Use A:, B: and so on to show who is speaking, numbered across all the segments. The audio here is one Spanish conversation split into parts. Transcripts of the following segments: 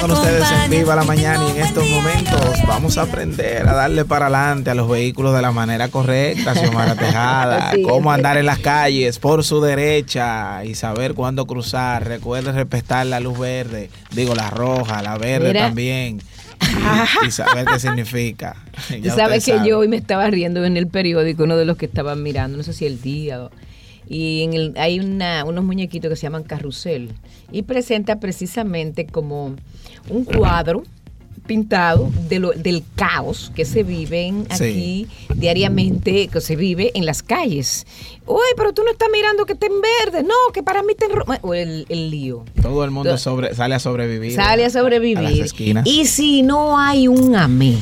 A: con ustedes en Viva la Mañana y en estos momentos vamos a aprender a darle para adelante a los vehículos de la manera correcta, Xiomara Tejada, cómo andar en las calles por su derecha y saber cuándo cruzar. Recuerde respetar la luz verde, digo la roja, la verde también. Y, saber qué significa.
B: Ya sabes que yo hoy me estaba riendo en el periódico, uno de los que estaban mirando, no sé si el día o y en el, hay una, unos muñequitos que se llaman carrusel y presenta precisamente como un cuadro pintado de lo, del caos que se vive aquí diariamente, que se vive en las calles. Uy, pero tú no estás mirando que está en verde, no, que para mí está en rojo. O el, lío.
A: Todo el mundo sobre, sale a sobrevivir.
B: Sale a sobrevivir. Y si no hay un amé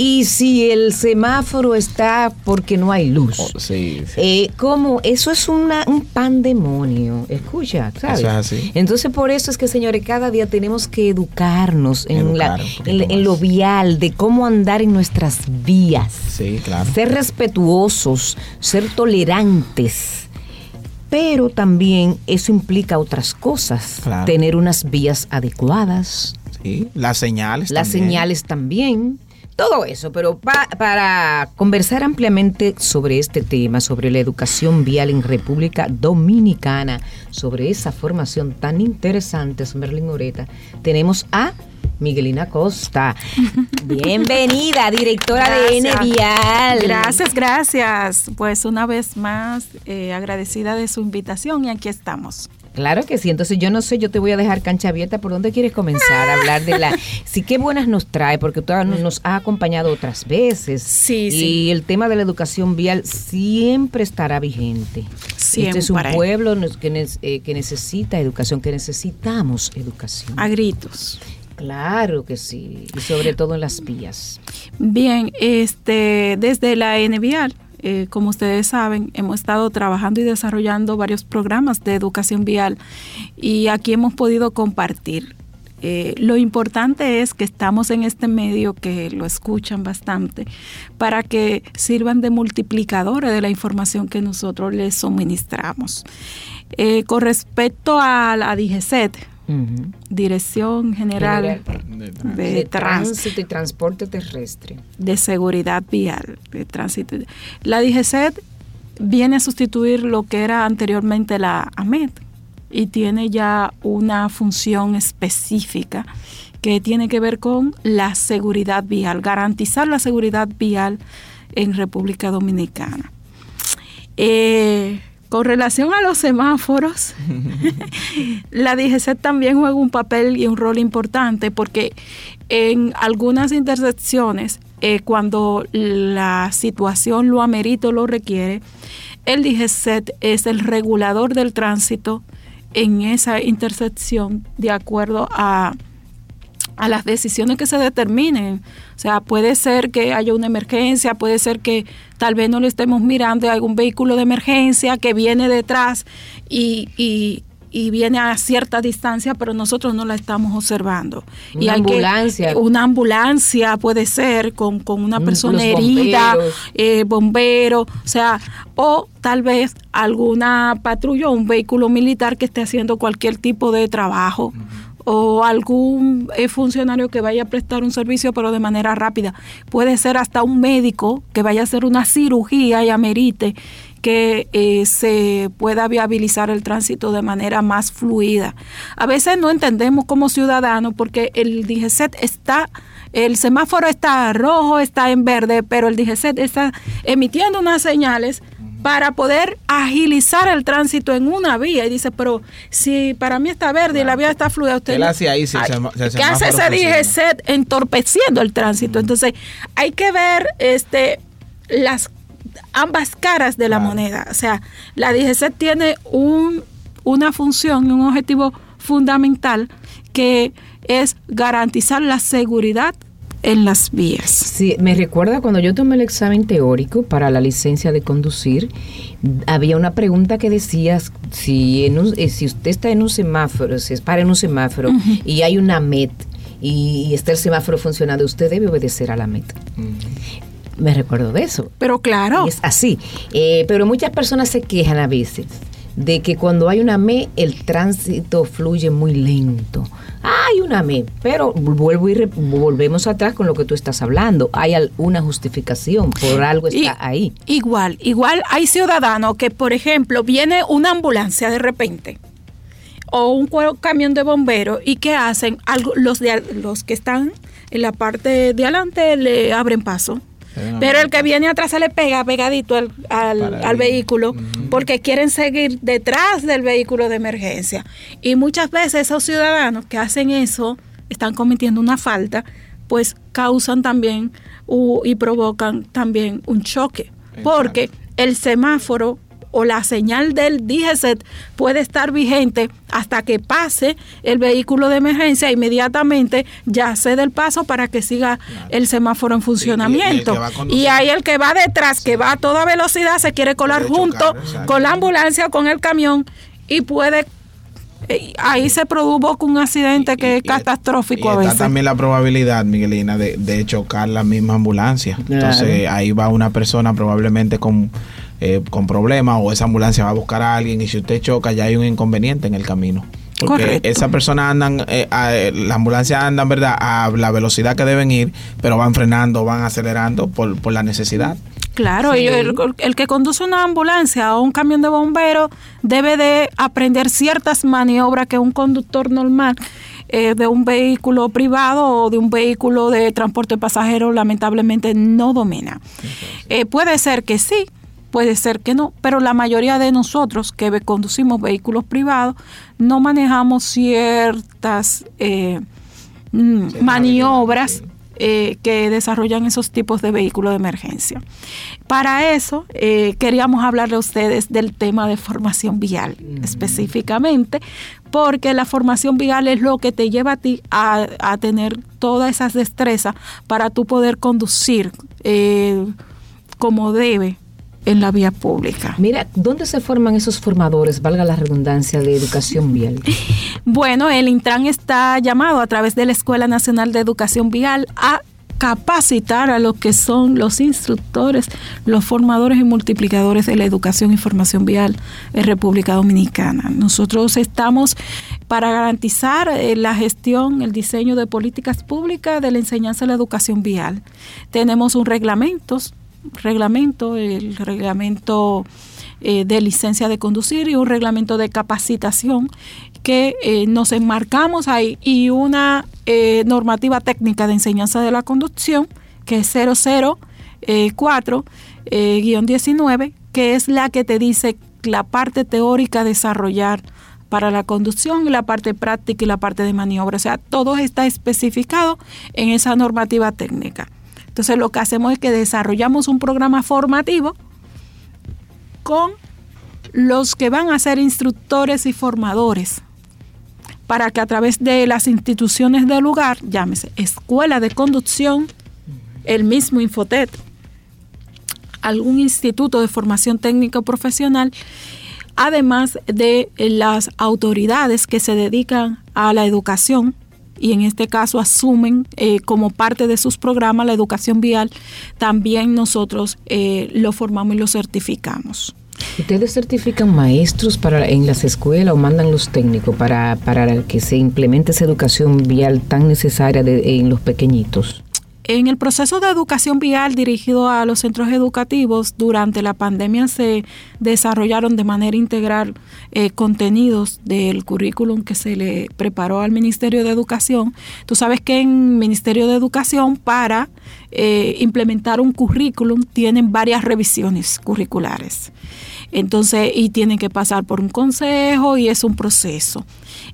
B: y si el semáforo está porque no hay luz. Oh, sí, eh, como eso es una, un pandemonio. Escucha, ¿sabes? Eso es así. Entonces, por eso es que, señores, cada día tenemos que educarnos en, la, en, lo vial, de cómo andar en nuestras vías.
A: Sí, claro.
B: Ser respetuosos, ser tolerantes. Pero también eso implica otras cosas. Tener unas vías adecuadas.
A: Sí, las señales.
B: Las señales también todo eso, pero para conversar ampliamente sobre este tema, sobre la educación vial en República Dominicana, sobre esa formación tan interesante, Merlin Oreta, tenemos a Miguelina Costa. Bienvenida, directora de N Vial.
C: Gracias, gracias. Pues una vez más, eh, agradecida de su invitación y aquí estamos.
B: Claro que sí. Entonces yo no sé, yo te voy a dejar cancha abierta. ¿Por dónde quieres comenzar a hablar de la... Sí, qué buenas nos trae, porque tú nos has acompañado otras veces.
C: Sí,
B: sí. Y el tema de la educación vial siempre estará vigente. Siempre. Este es un pueblo que, eh, que necesita educación, que necesitamos educación.
C: A gritos.
B: Claro que sí, y sobre todo en las vías.
C: Bien, este, desde la NVIAL eh, como ustedes saben, hemos estado trabajando y desarrollando varios programas de educación vial y aquí hemos podido compartir. Eh, lo importante es que estamos en este medio que lo escuchan bastante para que sirvan de multiplicadores de la información que nosotros les suministramos. Eh, con respecto a la DGCET, Dirección General,
B: de, Tránsito y Transporte Terrestre.
C: De Seguridad Vial, de Tránsito. La DGCET viene a sustituir lo que era anteriormente la AMET y tiene ya una función específica que tiene que ver con la seguridad vial, garantizar la seguridad vial en República Dominicana. Eh, con relación a los semáforos, la DGC también juega un papel y un rol importante porque en algunas intersecciones, eh, cuando la situación lo amerita o lo requiere, el DGCET es el regulador del tránsito en esa intersección de acuerdo a a las decisiones que se determinen. O sea, puede ser que haya una emergencia, puede ser que tal vez no lo estemos mirando, hay algún vehículo de emergencia que viene detrás y, y, viene a cierta distancia, pero nosotros no la estamos observando.
B: Una y ambulancia.
C: una ambulancia puede ser con, una persona herida, eh, bombero, o sea, o tal vez alguna patrulla o un vehículo militar que esté haciendo cualquier tipo de trabajo o algún eh, funcionario que vaya a prestar un servicio pero de manera rápida. Puede ser hasta un médico que vaya a hacer una cirugía y amerite que eh, se pueda viabilizar el tránsito de manera más fluida. A veces no entendemos como ciudadanos porque el DGCET está el semáforo está rojo, está en verde, pero el DGCET está emitiendo unas señales para poder agilizar el tránsito en una vía. Y dice, pero si para mí está verde y la vía está fluida, usted...
A: ¿Qué hace ahí
C: ¿Qué hace ese DGC entorpeciendo el tránsito? Entonces, hay que ver este las ambas caras de la moneda. O sea, la DGC tiene un, una función, un objetivo fundamental que es garantizar la seguridad en las vías.
B: Sí, me recuerda cuando yo tomé el examen teórico para la licencia de conducir, había una pregunta que decía si, eh, si usted está en un semáforo, si es para en un semáforo y hay una MET y, está el semáforo funcionando, usted debe obedecer a la MET. Me recuerdo de eso.
C: Pero claro.
B: es así. Eh, pero muchas personas se quejan a veces de que cuando hay una ME el tránsito fluye muy lento. Hay una ME, pero vuelvo y volvemos atrás con lo que tú estás hablando. Hay alguna justificación, por algo está ahí.
C: Igual, igual hay ciudadanos que, por ejemplo, viene una ambulancia de repente o un camión de bomberos y que hacen algo los de, los que están en la parte de adelante le abren paso pero el que viene atrás se le pega pegadito al, vehículo porque quieren seguir detrás del vehículo de emergencia. Y muchas veces esos ciudadanos que hacen eso están cometiendo una falta, pues causan también y provocan también un choque. Porque el semáforo o la señal del DGCET puede estar vigente hasta que pase el vehículo de emergencia, inmediatamente ya cede el paso para que siga el semáforo en funcionamiento. Y, ahí el que va detrás, que va a toda velocidad, se quiere colar junto con la ambulancia o con el camión y puede eh, ahí se produjo un accidente que es catastrófico
A: y
C: a veces.
A: también la probabilidad, Miguelina, de, de chocar la misma ambulancia. Entonces ahí va una persona probablemente con eh, con problemas o esa ambulancia va a buscar a alguien y si usted choca ya hay un inconveniente en el camino. Porque esas personas andan, eh, eh, las ambulancias andan, ¿verdad?, a la velocidad que deben ir, pero van frenando, van acelerando por, por la necesidad.
C: Claro, y el, que conduce una ambulancia o un camión de bomberos debe de aprender ciertas maniobras que un conductor normal de un vehículo privado o de un vehículo de transporte pasajero lamentablemente no domina. puede ser que sí, Puede ser que no, pero la mayoría de nosotros que conducimos vehículos privados no manejamos ciertas eh, mm, maniobras eh, que desarrollan esos tipos de vehículos de emergencia. Para eso eh, queríamos hablarle a ustedes del tema de formación vial específicamente, porque la formación vial es lo que te lleva a ti a, tener todas esas destrezas para tú poder conducir como debe en la vía pública.
B: Mira, ¿dónde se forman esos formadores, valga la redundancia, de educación vial?
C: Bueno, el Intran está llamado a través de la Escuela Nacional de Educación Vial a capacitar a los que son los instructores, los formadores y multiplicadores de la educación y formación vial en República Dominicana. Nosotros estamos para garantizar eh, la gestión, el diseño de políticas públicas de la enseñanza de la educación vial. Tenemos un reglamento reglamento, el reglamento eh, de licencia de conducir y un reglamento de capacitación que eh, nos enmarcamos ahí y una eh, normativa técnica de enseñanza de la conducción que es 004-19, que es la que te dice la parte teórica desarrollar para la conducción la parte práctica y la parte de maniobra. O sea, todo está especificado en esa normativa técnica. Entonces lo que hacemos es que desarrollamos un programa formativo con los que van a ser instructores y formadores para que a través de las instituciones del lugar, llámese escuela de conducción, el mismo Infotet, algún instituto de formación técnico profesional, además de las autoridades que se dedican a la educación, y en este caso asumen eh, como parte de sus programas la educación vial, también nosotros eh, lo formamos y lo certificamos.
B: ¿Ustedes certifican maestros para en las escuelas o mandan los técnicos para, para que se implemente esa educación vial tan necesaria en los pequeñitos?
C: En el proceso de educación vial dirigido a los centros educativos, durante la pandemia se desarrollaron de manera integral eh, contenidos del currículum que se le preparó al Ministerio de Educación. Tú sabes que en Ministerio de Educación para eh, implementar un currículum tienen varias revisiones curriculares. Entonces, y tienen que pasar por un consejo y es un proceso.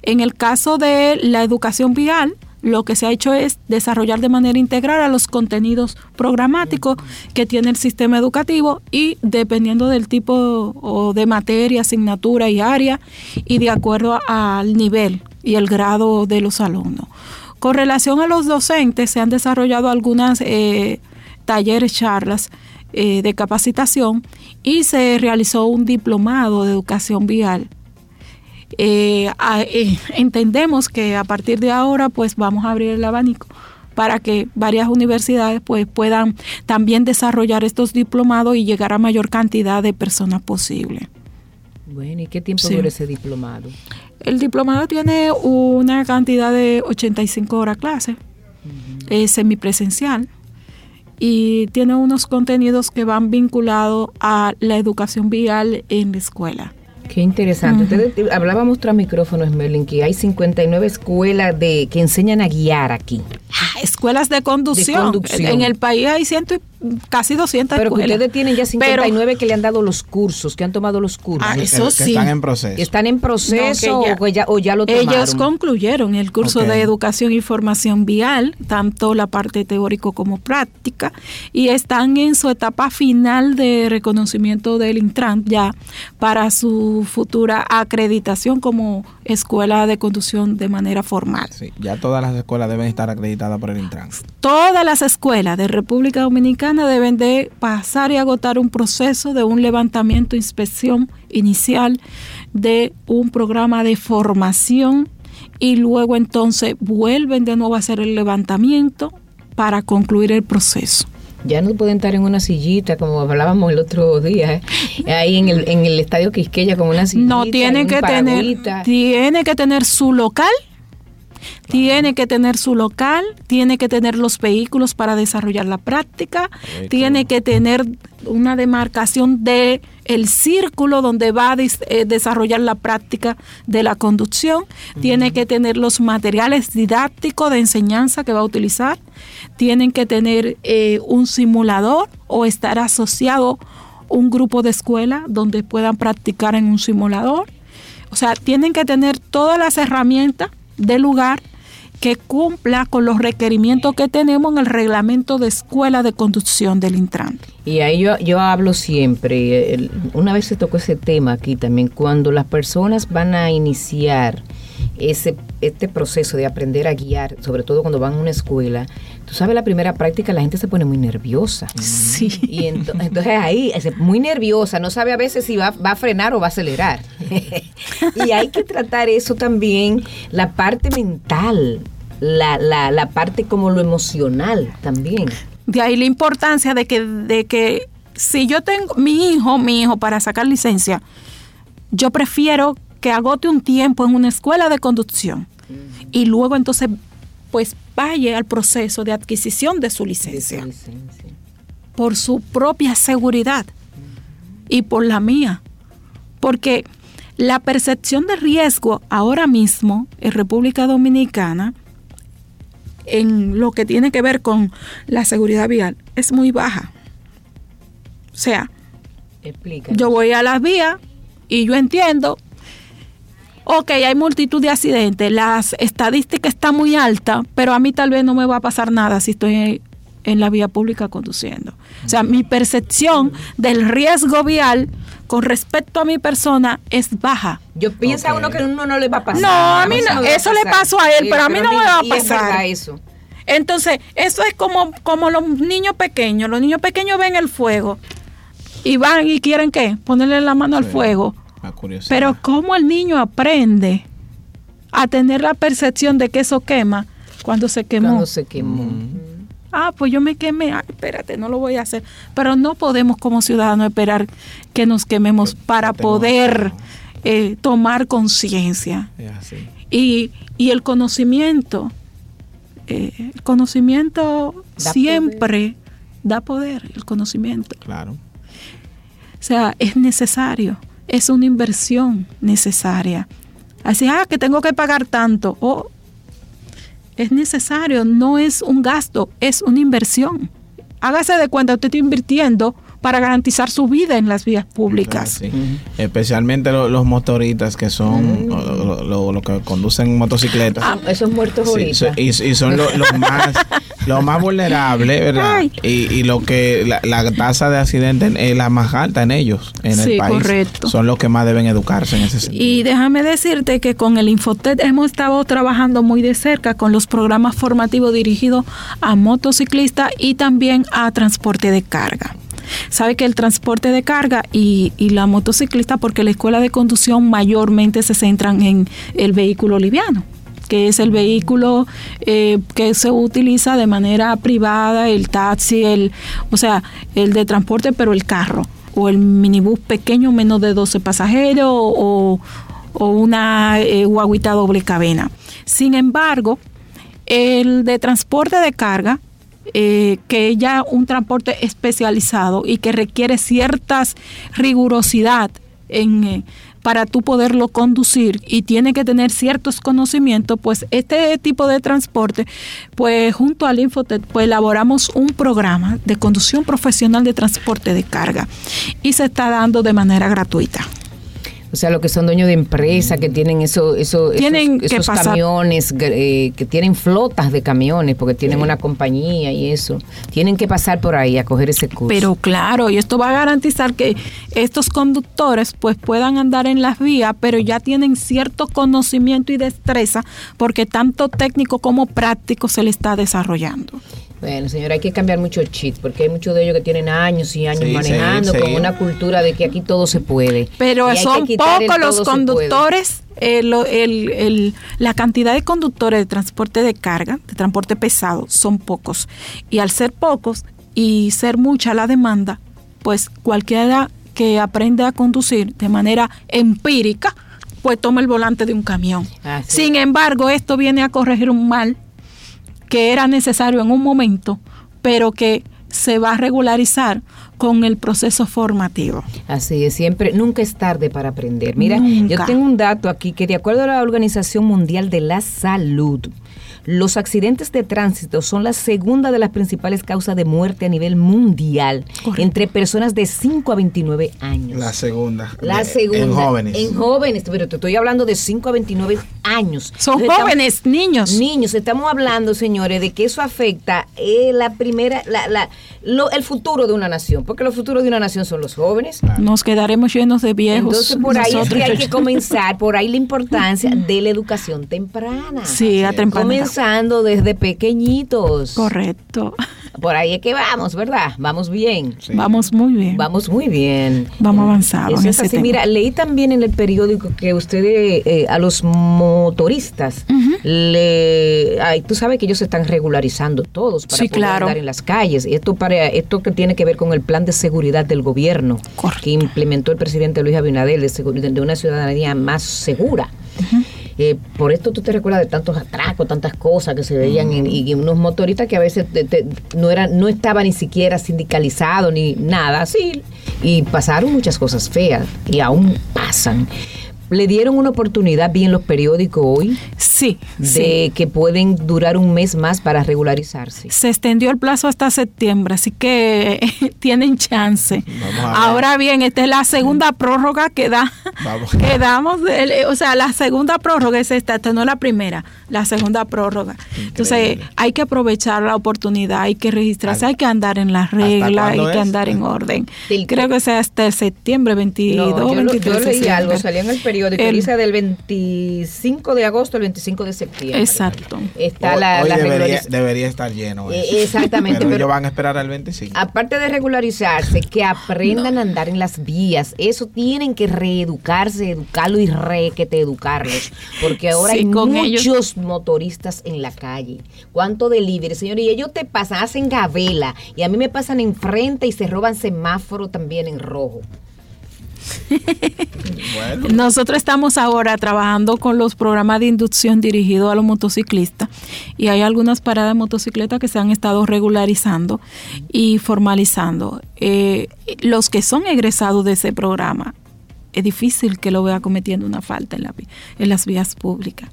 C: En el caso de la educación vial, lo que se ha hecho es desarrollar de manera integral a los contenidos programáticos que tiene el sistema educativo y dependiendo del tipo de materia, asignatura y área y de acuerdo al nivel y el grado de los alumnos. Con relación a los docentes, se han desarrollado algunas eh, talleres, charlas eh, de capacitación y se realizó un diplomado de educación vial eh, eh, entendemos que a partir de ahora pues vamos a abrir el abanico para que varias universidades pues puedan también desarrollar estos diplomados y llegar a mayor cantidad de personas posible.
B: Bueno, ¿y qué tiempo dura ese diplomado?
C: El diplomado tiene una cantidad de 85 horas clase, es semipresencial y tiene unos contenidos que van vinculados a la educación vial en la escuela.
B: Qué interesante. hablábamos tras micrófono, Merlin, que hay 59 escuelas de que enseñan a guiar aquí.
C: Ah, escuelas de conducción. En el país hay ciento casi 200
B: Pero ustedes tienen ya 59 que le han dado los cursos, que han tomado los cursos.
C: Ah, eso sí.
A: están en proceso.
B: ¿Están en proceso o, ya, o, ya, lo tomaron?
C: Ellos concluyeron el curso de educación y formación vial, tanto la parte teórico como práctica, y están en su etapa final de reconocimiento del Intran ya para su futura acreditación como escuela de conducción de manera formal.
A: Sí, ya todas las escuelas deben estar acreditadas por el Intran.
C: Todas las escuelas de República Dominicana deben de pasar y agotar un proceso de un levantamiento, inspección inicial de un programa de formación y luego entonces vuelven de nuevo a hacer el levantamiento para concluir el proceso
B: ya no pueden estar en una sillita como hablábamos el otro día, ¿eh? ahí en el, en el estadio Quisqueya como una sillita.
C: No, tiene que tener, tiene que tener su local tiene que tener su local, tiene que tener los vehículos para desarrollar la práctica, tiene que tener una demarcación de el círculo donde va a eh, desarrollar la práctica de la conducción, tiene que tener los materiales didácticos de enseñanza que va a utilizar, tienen que tener eh, un simulador o estar asociado un grupo de escuela donde puedan practicar en un simulador. O sea, tienen que tener todas las herramientas del lugar que cumpla con los requerimientos que tenemos en el reglamento de escuela de conducción del Intran.
B: Y ahí yo, yo hablo siempre, una vez se tocó ese tema aquí también, cuando las personas van a iniciar ese, este proceso de aprender a guiar, sobre todo cuando van a una escuela, tú sabes, la primera práctica la gente se pone muy nerviosa.
C: Sí.
B: Y entonces ahí, muy nerviosa, no sabe a veces si va, va a frenar o va a acelerar. y hay que tratar eso también, la parte mental, la, la, la parte como lo emocional también.
C: De ahí la importancia de que, de que si yo tengo mi hijo, mi hijo para sacar licencia, yo prefiero que agote un tiempo en una escuela de conducción y luego entonces pues vaya al proceso de adquisición de su licencia. Por su propia seguridad y por la mía. Porque la percepción de riesgo ahora mismo en República Dominicana en lo que tiene que ver con la seguridad vial es muy baja. O sea, yo voy a las vías y yo entiendo, ok, hay multitud de accidentes, las estadísticas están muy altas, pero a mí tal vez no me va a pasar nada si estoy en la vía pública conduciendo. O sea, mi percepción del riesgo vial con respecto a mi persona es baja.
B: Yo pienso a uno que uno no le va a pasar.
C: No, a mí no, eso le pasó a él, pero a mí no me va a pasar.
B: eso.
C: Entonces, eso es como, como los niños pequeños. Los niños pequeños ven el fuego y van y quieren qué? Ponerle la mano al fuego. Pero ¿cómo el niño aprende a tener la percepción de que eso quema cuando se quemó?
B: Cuando se quemó.
C: Ah, pues yo me quemé. espérate, no lo voy a hacer. Pero no podemos como ciudadanos esperar que nos quememos para poder eh, tomar conciencia. Y, y el conocimiento eh, el conocimiento siempre da poder, el conocimiento.
A: Claro. O
C: sea, es necesario, es una inversión necesaria. Así, ah, que tengo que pagar tanto. o es necesario, no es un gasto, es una inversión. Hágase de cuenta, usted está invirtiendo para garantizar su vida en las vías públicas.
A: Especialmente los motoristas que son mm. los que conducen motocicletas.
B: Ah, esos muertos ahorita.
A: y, son los más los más vulnerables, ¿verdad? Y, lo que la, tasa de accidentes es la más alta en ellos, en el país. Correcto. Son los que más deben educarse en ese sentido.
C: Y déjame decirte que con el Infotet hemos estado trabajando muy de cerca con los programas formativos dirigidos a motociclistas y también a transporte de carga. Sabe que el transporte de carga y, la motociclista, porque la escuela de conducción mayormente se centran en el vehículo liviano que es el vehículo eh, que se utiliza de manera privada, el taxi, el, o sea, el de transporte, pero el carro. o el minibús pequeño menos de 12 pasajeros o, una eh, guaguita doble cabina. Sin embargo, el de transporte de carga, eh, que ya un transporte especializado y que requiere ciertas rigurosidad en, eh, para tú poderlo conducir y tiene que tener ciertos conocimientos, pues este tipo de transporte, pues junto al Infotec, pues elaboramos un programa de conducción profesional de transporte de carga y se está dando de manera gratuita.
B: O sea, los que son dueños de empresas, que tienen eso, eso,
C: tienen
B: esos, camiones, eh, que tienen flotas de camiones, porque tienen una compañía y eso, tienen que pasar por ahí a coger ese curso.
C: Pero claro, y esto va a garantizar que estos conductores pues puedan andar en las vías, pero ya tienen cierto conocimiento y destreza, porque tanto técnico como práctico se le está desarrollando.
B: Bueno, señora, hay que cambiar mucho el chip, porque hay muchos de ellos que tienen años y años manejando con una cultura de que aquí todo se puede.
C: Pero son pocos los conductores, eh, el, la cantidad de conductores de transporte de carga, de transporte pesado, son pocos. Y al ser pocos y ser mucha la demanda, pues cualquiera que aprende a conducir de manera empírica, pues toma el volante de un camión. Sin embargo, esto viene a corregir un mal que era necesario en un momento, pero que se va a regularizar con el proceso formativo.
B: Así es, siempre, nunca es tarde para aprender. Mira, yo tengo un dato aquí que de acuerdo a la Organización Mundial de la Salud, los accidentes de tránsito son la segunda de las principales causas de muerte a nivel mundial entre personas de 5 a 29 años.
A: La segunda.
B: La segunda.
A: En jóvenes.
B: En jóvenes, pero te estoy hablando de 5 a 29 años.
C: Son jóvenes, niños.
B: Niños, estamos hablando, señores, de que eso afecta eh, la primera, la, la, el futuro de una nación, porque el futuro de una nación son los jóvenes.
C: Nos quedaremos llenos de viejos.
B: Entonces, por ahí es que hay que comenzar, por ahí la importancia de la educación temprana.
C: Sí, a temprana
B: desde pequeñitos.
C: Correcto.
B: Por ahí es que vamos, ¿verdad? Vamos bien.
C: Vamos muy bien.
B: Vamos muy bien.
C: Vamos avanzados.
B: es así. Mira, leí también en el periódico que ustedes eh, a los motoristas le, ay, tú sabes que ellos se están regularizando todos para poder andar en las calles. Esto para esto que tiene que ver con el plan de seguridad del gobierno que implementó el presidente Luis Abinader de, de una ciudadanía más segura. Eh, por esto tú te recuerdas de tantos atracos, tantas cosas que se veían y unos motoristas que a veces no eran, no estaban ni siquiera sindicalizados ni nada así y pasaron muchas cosas feas y aún pasan. ¿Le dieron una oportunidad bien los periódicos hoy?
C: Sí.
B: De que pueden durar un mes más para regularizarse.
C: Se extendió el plazo hasta septiembre, así que tienen chance. Ahora bien, esta es la segunda prórroga que da. Que damos, o sea, la segunda prórroga es esta, esta no es la primera, la segunda prórroga. Entonces, hay que aprovechar la oportunidad, hay que registrarse, hay que andar en las reglas, hay que andar en orden. Creo que sea hasta septiembre 22, no, yo, yo leí
B: algo, salió en el periódico periódico el, dice del 25 de agosto al 25 de septiembre.
C: Exacto.
B: Está la,
A: hoy debería, estar lleno.
B: Eh, exactamente.
A: pero, ellos van a esperar al 25.
B: Aparte de regularizarse, que aprendan a andar en las vías. Eso tienen que reeducarse, educarlo y re que te educarlos. Porque ahora hay muchos motoristas en la calle. ¿Cuánto delivery, señor? Y ellos te pasan, hacen gavela. Y a mí me pasan enfrente y se roban semáforo también en rojo.
C: Nosotros estamos ahora trabajando con los programas de inducción dirigidos a los motociclistas y hay algunas paradas de motocicleta que se han estado regularizando y formalizando. Eh, los que son egresados de ese programa, es difícil que lo vea cometiendo una falta en las vías públicas.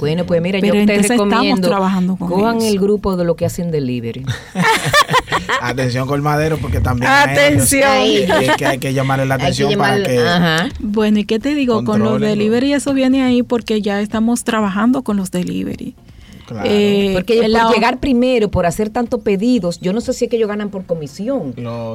B: Bueno, pues mira, yo te recomiendo estamos trabajando con el grupo de lo que hacen delivery.
A: atención colmadero porque también
C: atención.
A: hay, que hay que llamarle la atención para que
C: bueno y qué te digo con los delivery eso viene ahí porque ya estamos trabajando con los delivery
B: eh, porque por llegar primero, por hacer tantos pedidos, yo no sé si es que ellos ganan por comisión,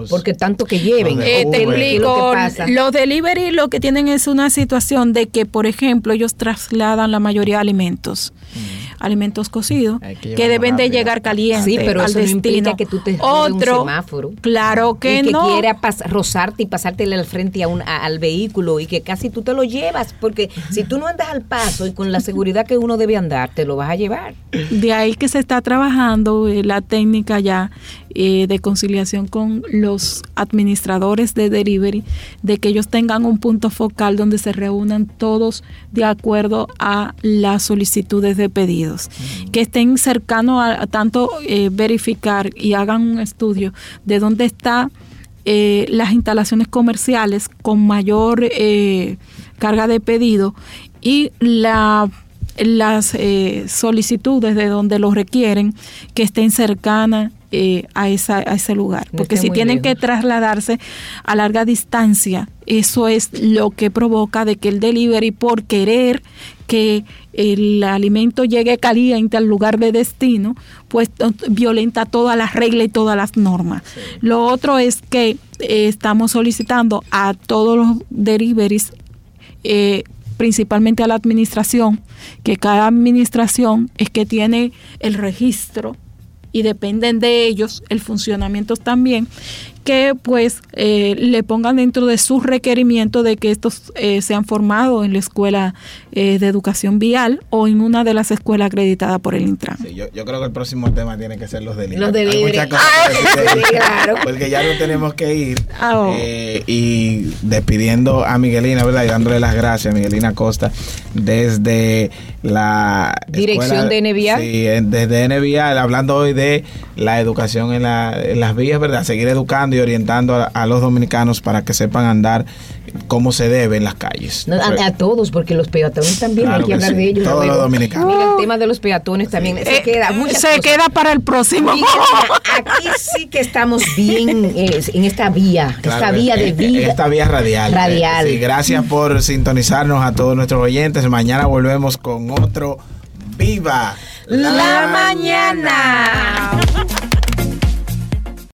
B: porque tanto que lleven.
C: Eh, te explico, los delivery lo que tienen es una situación de que, por ejemplo, ellos trasladan la mayoría de alimentos. Mm alimentos cocidos que, deben de llegar calientes
B: sí, pero al eso destino. No que tú te Otro, un semáforo.
C: Claro que, y que
B: quiera rozarte y pasártele al frente a un, al vehículo y que casi tú te lo llevas, porque si tú no andas al paso y con la seguridad que uno debe andar, te lo vas a llevar.
C: De ahí que se está trabajando eh, la técnica ya eh, de conciliación con los administradores de delivery, de que ellos tengan un punto focal donde se reúnan todos de acuerdo a las solicitudes de pedidos, que estén cercanos a, tanto eh, verificar y hagan un estudio de dónde está eh, las instalaciones comerciales con mayor carga de pedido y la las eh, solicitudes de donde lo requieren que estén cercanas eh, a, esa, a ese lugar. Porque si tienen que trasladarse a larga distancia, eso es lo que provoca de que el delivery, por querer que el alimento llegue caliente al lugar de destino, pues violenta todas las reglas y todas las normas. Lo otro es que eh, estamos solicitando a todos los deliveries eh, principalmente a la administración, que cada administración es que tiene el registro y dependen de ellos el funcionamiento también, que pues eh, le pongan dentro de sus requerimientos de que estos eh, sean formados en la escuela eh, de educación vial o en una de las escuelas acreditadas por el Intran.
A: yo, creo que el próximo tema tiene que ser los delivery.
B: Los
A: claro. Porque ya no tenemos que ir. Ah, oh. y despidiendo a Miguelina, ¿verdad? Y dándole las gracias a Miguelina Costa desde la
B: dirección de NVIA.
A: Sí, desde NVIA, hablando hoy de la educación en, en las vías, ¿verdad? Seguir educando y orientando a, los dominicanos para que sepan andar como se debe en las calles.
B: a, todos, porque los peatones también hay que, hablar de ellos.
A: Todos los dominicanos.
B: Mira, el tema de los peatones también se eh, queda.
C: Se queda para el próximo.
B: aquí sí que estamos bien en esta vía, esta vía de vida.
A: Esta vía radial.
B: Radial.
A: Sí, gracias por sintonizarnos a todos nuestros oyentes. Mañana volvemos con otro Viva
B: la mañana.